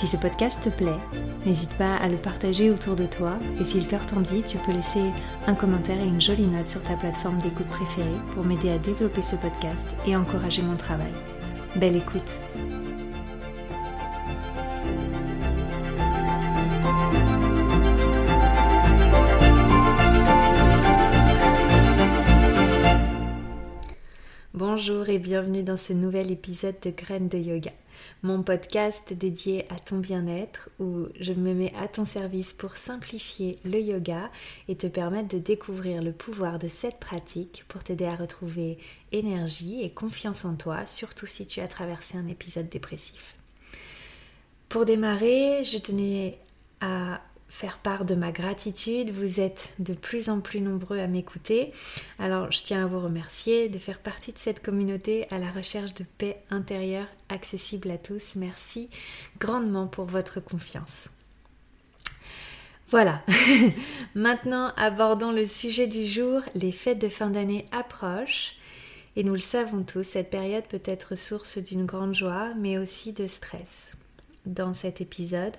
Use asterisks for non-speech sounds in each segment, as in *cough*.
Si ce podcast te plaît, n'hésite pas à le partager autour de toi et si le cœur t'en dit, tu peux laisser un commentaire et une jolie note sur ta plateforme d'écoute préférée pour m'aider à développer ce podcast et encourager mon travail. Belle écoute Bonjour et bienvenue dans ce nouvel épisode de Graines de Yoga mon podcast dédié à ton bien-être où je me mets à ton service pour simplifier le yoga et te permettre de découvrir le pouvoir de cette pratique pour t'aider à retrouver énergie et confiance en toi, surtout si tu as traversé un épisode dépressif. Pour démarrer, je tenais à faire part de ma gratitude. Vous êtes de plus en plus nombreux à m'écouter. Alors je tiens à vous remercier de faire partie de cette communauté à la recherche de paix intérieure accessible à tous. Merci grandement pour votre confiance. Voilà, *laughs* maintenant abordons le sujet du jour. Les fêtes de fin d'année approchent et nous le savons tous, cette période peut être source d'une grande joie mais aussi de stress. Dans cet épisode,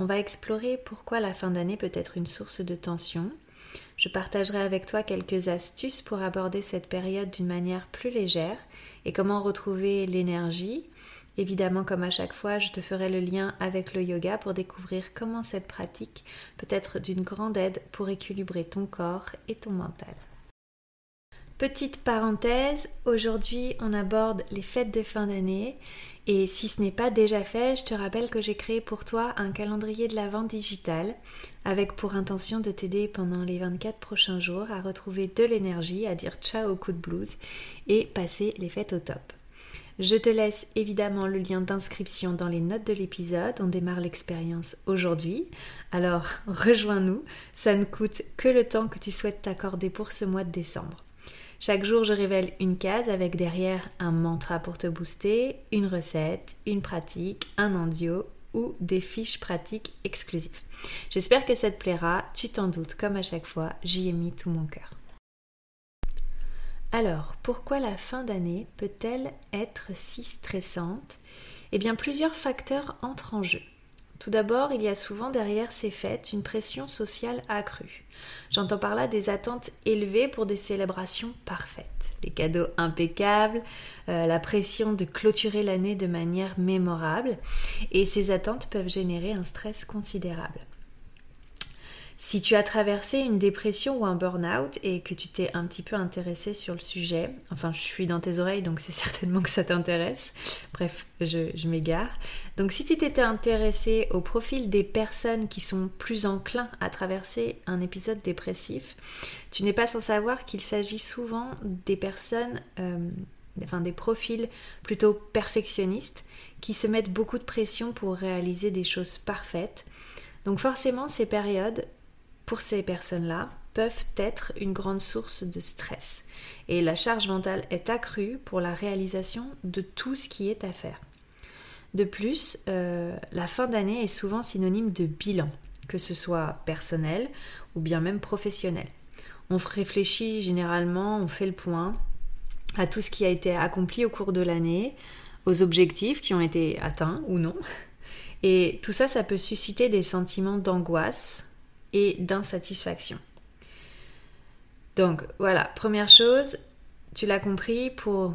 on va explorer pourquoi la fin d'année peut être une source de tension. Je partagerai avec toi quelques astuces pour aborder cette période d'une manière plus légère et comment retrouver l'énergie. Évidemment, comme à chaque fois, je te ferai le lien avec le yoga pour découvrir comment cette pratique peut être d'une grande aide pour équilibrer ton corps et ton mental. Petite parenthèse, aujourd'hui on aborde les fêtes de fin d'année et si ce n'est pas déjà fait, je te rappelle que j'ai créé pour toi un calendrier de la vente digital avec pour intention de t'aider pendant les 24 prochains jours à retrouver de l'énergie, à dire ciao au coup de blues et passer les fêtes au top. Je te laisse évidemment le lien d'inscription dans les notes de l'épisode. On démarre l'expérience aujourd'hui. Alors rejoins-nous. Ça ne coûte que le temps que tu souhaites t'accorder pour ce mois de décembre. Chaque jour, je révèle une case avec derrière un mantra pour te booster, une recette, une pratique, un endio ou des fiches pratiques exclusives. J'espère que ça te plaira, tu t'en doutes, comme à chaque fois, j'y ai mis tout mon cœur. Alors, pourquoi la fin d'année peut-elle être si stressante? Eh bien, plusieurs facteurs entrent en jeu. Tout d'abord, il y a souvent derrière ces fêtes une pression sociale accrue. J'entends par là des attentes élevées pour des célébrations parfaites, les cadeaux impeccables, euh, la pression de clôturer l'année de manière mémorable, et ces attentes peuvent générer un stress considérable. Si tu as traversé une dépression ou un burn-out et que tu t'es un petit peu intéressé sur le sujet, enfin je suis dans tes oreilles donc c'est *laughs* certainement que ça t'intéresse, bref je, m'égare. Donc si tu t'étais intéressé au profil des personnes qui sont plus enclins à traverser un épisode dépressif, tu n'es pas sans savoir qu'il s'agit souvent des personnes, euh, enfin des profils plutôt perfectionnistes qui se mettent beaucoup de pression pour réaliser des choses parfaites. Donc forcément, ces périodes pour ces personnes-là peuvent être une grande source de stress. Et la charge mentale est accrue pour la réalisation de tout ce qui est à faire. De plus, euh, la fin d'année est souvent synonyme de bilan, que ce soit personnel ou bien même professionnel. On réfléchit généralement, on fait le point à tout ce qui a été accompli au cours de l'année, aux objectifs qui ont été atteints ou non. Et tout ça, ça peut susciter des sentiments d'angoisse, et d'insatisfaction. Donc voilà, première chose, tu l'as compris, pour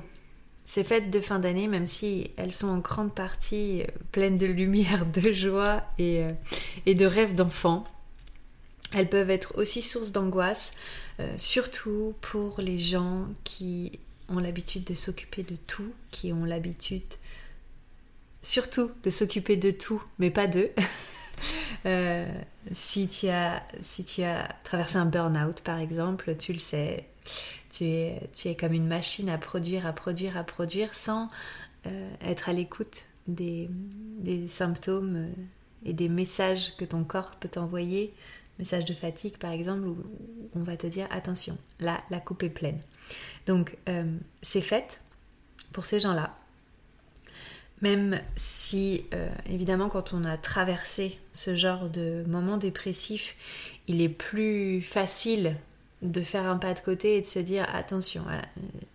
ces fêtes de fin d'année, même si elles sont en grande partie euh, pleines de lumière, *laughs* de joie et, euh, et de rêves d'enfants, elles peuvent être aussi source d'angoisse, euh, surtout pour les gens qui ont l'habitude de s'occuper de tout, qui ont l'habitude surtout de s'occuper de tout, mais pas d'eux. *laughs* Euh, si, tu as, traversé un burn-out, par exemple, tu le sais, tu es, comme une machine à produire, à produire, à produire sans euh, être à l'écoute des, symptômes euh, et des messages que ton corps peut t'envoyer, messages de fatigue par exemple, ou, on va te dire attention, là la coupe est pleine. Donc c'est fait pour ces gens-là. Même si, euh, évidemment, quand on a traversé ce genre de moment dépressif, il est plus facile de faire un pas de côté et de se dire attention,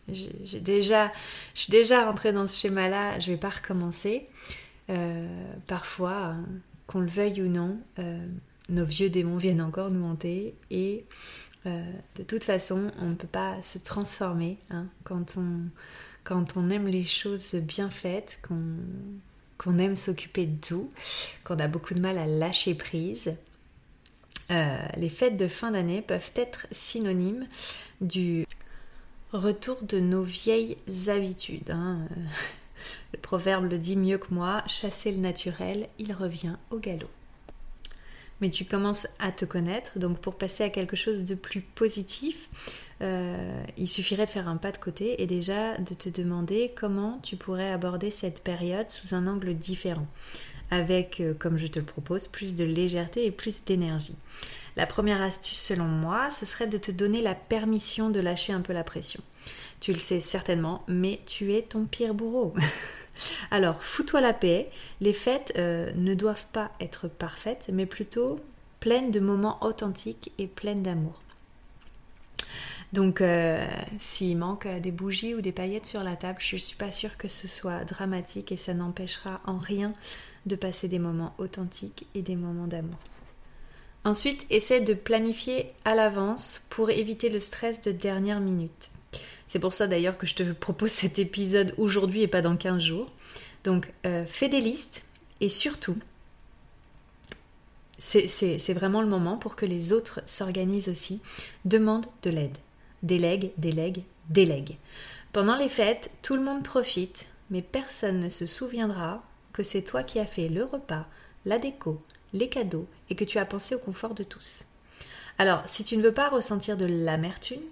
j'ai déjà, je suis déjà rentrée dans ce schéma-là, je vais pas recommencer. Euh, parfois, qu'on le veuille ou non, nos vieux démons viennent encore nous hanter et de toute façon, on ne peut pas se transformer hein, quand on quand on aime les choses bien faites, qu'on aime s'occuper de tout, qu'on a beaucoup de mal à lâcher prise. Euh, les fêtes de fin d'année peuvent être synonymes du retour de nos vieilles habitudes. Hein. *laughs* Le proverbe le dit mieux que moi, chasser le naturel, il revient au galop mais tu commences à te connaître. Donc pour passer à quelque chose de plus positif, euh, il suffirait de faire un pas de côté et déjà de te demander comment tu pourrais aborder cette période sous un angle différent, avec, euh, comme je te le propose, plus de légèreté et plus d'énergie. La première astuce selon moi, ce serait de te donner la permission de lâcher un peu la pression. Tu le sais certainement, mais tu es ton pire bourreau. *laughs* Alors, fous-toi la paix. Les fêtes euh, ne doivent pas être parfaites, mais plutôt pleines de moments authentiques et pleines d'amour. Donc, euh, s'il manque des bougies ou des paillettes sur la table, je ne suis pas sûre que ce soit dramatique et ça n'empêchera en rien de passer des moments authentiques et des moments d'amour. Ensuite, essaie de planifier à l'avance pour éviter le stress de dernière minute. C'est pour ça d'ailleurs que je te propose cet épisode aujourd'hui et pas dans 15 jours. Donc euh, fais des listes et surtout, c'est vraiment le moment pour que les autres s'organisent aussi. Demande de l'aide. Délègue, délègue, délègue. Pendant les fêtes, tout le monde profite, mais personne ne se souviendra que c'est toi qui as fait le repas, la déco, les cadeaux et que tu as pensé au confort de tous. Alors, si tu ne veux pas ressentir de l'amertume,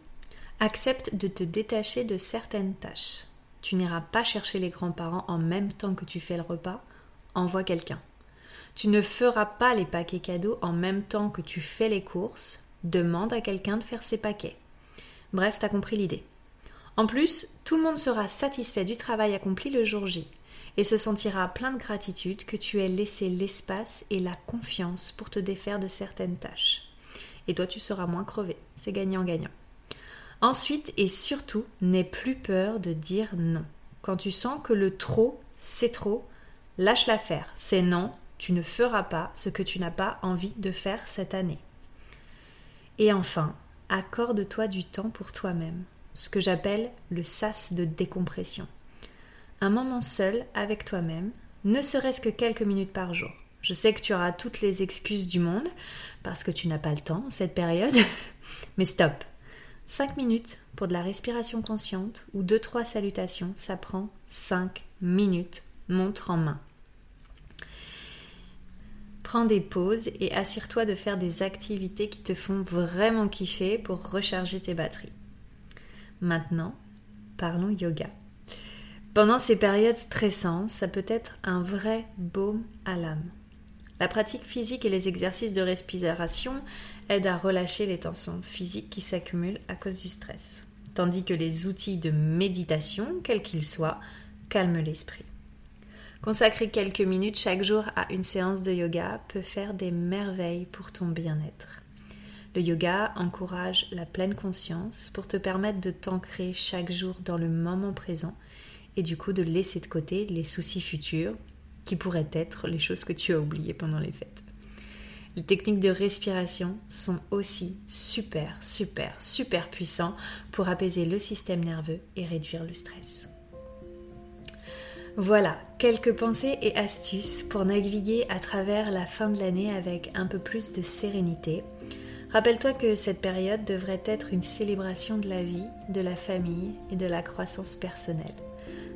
Accepte de te détacher de certaines tâches. Tu n'iras pas chercher les grands-parents en même temps que tu fais le repas, envoie quelqu'un. Tu ne feras pas les paquets cadeaux en même temps que tu fais les courses, demande à quelqu'un de faire ses paquets. Bref, t'as compris l'idée. En plus, tout le monde sera satisfait du travail accompli le jour J et se sentira plein de gratitude que tu aies laissé l'espace et la confiance pour te défaire de certaines tâches. Et toi, tu seras moins crevé. C'est gagnant-gagnant. Ensuite et surtout, n'aie plus peur de dire non. Quand tu sens que le trop, c'est trop, lâche l'affaire. C'est non, tu ne feras pas ce que tu n'as pas envie de faire cette année. Et enfin, accorde-toi du temps pour toi-même, ce que j'appelle le sas de décompression. Un moment seul avec toi-même, ne serait-ce que quelques minutes par jour. Je sais que tu auras toutes les excuses du monde parce que tu n'as pas le temps cette période, *laughs* mais stop, 5 minutes pour de la respiration consciente ou 2-3 salutations, ça prend 5 minutes, montre en main. Prends des pauses et assure-toi de faire des activités qui te font vraiment kiffer pour recharger tes batteries. Maintenant, parlons yoga. Pendant ces périodes stressantes, ça peut être un vrai baume à l'âme. La pratique physique et les exercices de respiration aident à relâcher les tensions physiques qui s'accumulent à cause du stress, tandis que les outils de méditation, quels qu'ils soient, calment l'esprit. Consacrer quelques minutes chaque jour à une séance de yoga peut faire des merveilles pour ton bien-être. Le yoga encourage la pleine conscience pour te permettre de t'ancrer chaque jour dans le moment présent et du coup de laisser de côté les soucis futurs qui pourraient être les choses que tu as oubliées pendant les fêtes. Les techniques de respiration sont aussi super, super, super puissants pour apaiser le système nerveux et réduire le stress. Voilà, quelques pensées et astuces pour naviguer à travers la fin de l'année avec un peu plus de sérénité. Rappelle-toi que cette période devrait être une célébration de la vie, de la famille et de la croissance personnelle.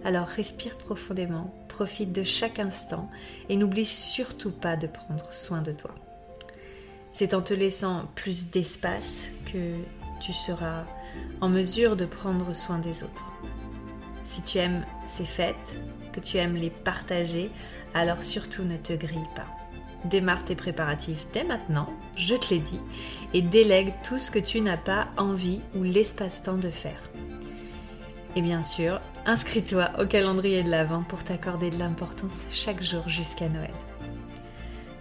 Alors respire profondément, profite de chaque instant et n'oublie surtout pas de prendre soin de toi. C'est en te laissant plus d'espace que tu seras en mesure de prendre soin des autres. Si tu aimes ces fêtes, que tu aimes les partager, alors surtout ne te grille pas. Démarre tes préparatifs dès maintenant, je te l'ai dit, et délègue tout ce que tu n'as pas envie ou l'espace-temps de faire. Et bien sûr, inscris-toi au calendrier de l'Avent pour t'accorder de l'importance chaque jour jusqu'à Noël.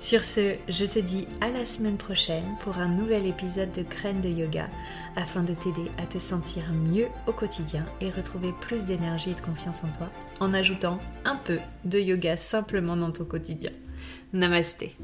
Sur ce, je te dis à la semaine prochaine pour un nouvel épisode de Graines de Yoga afin de t'aider à te sentir mieux au quotidien et retrouver plus d'énergie et de confiance en toi en ajoutant un peu de yoga simplement dans ton quotidien. Namasté.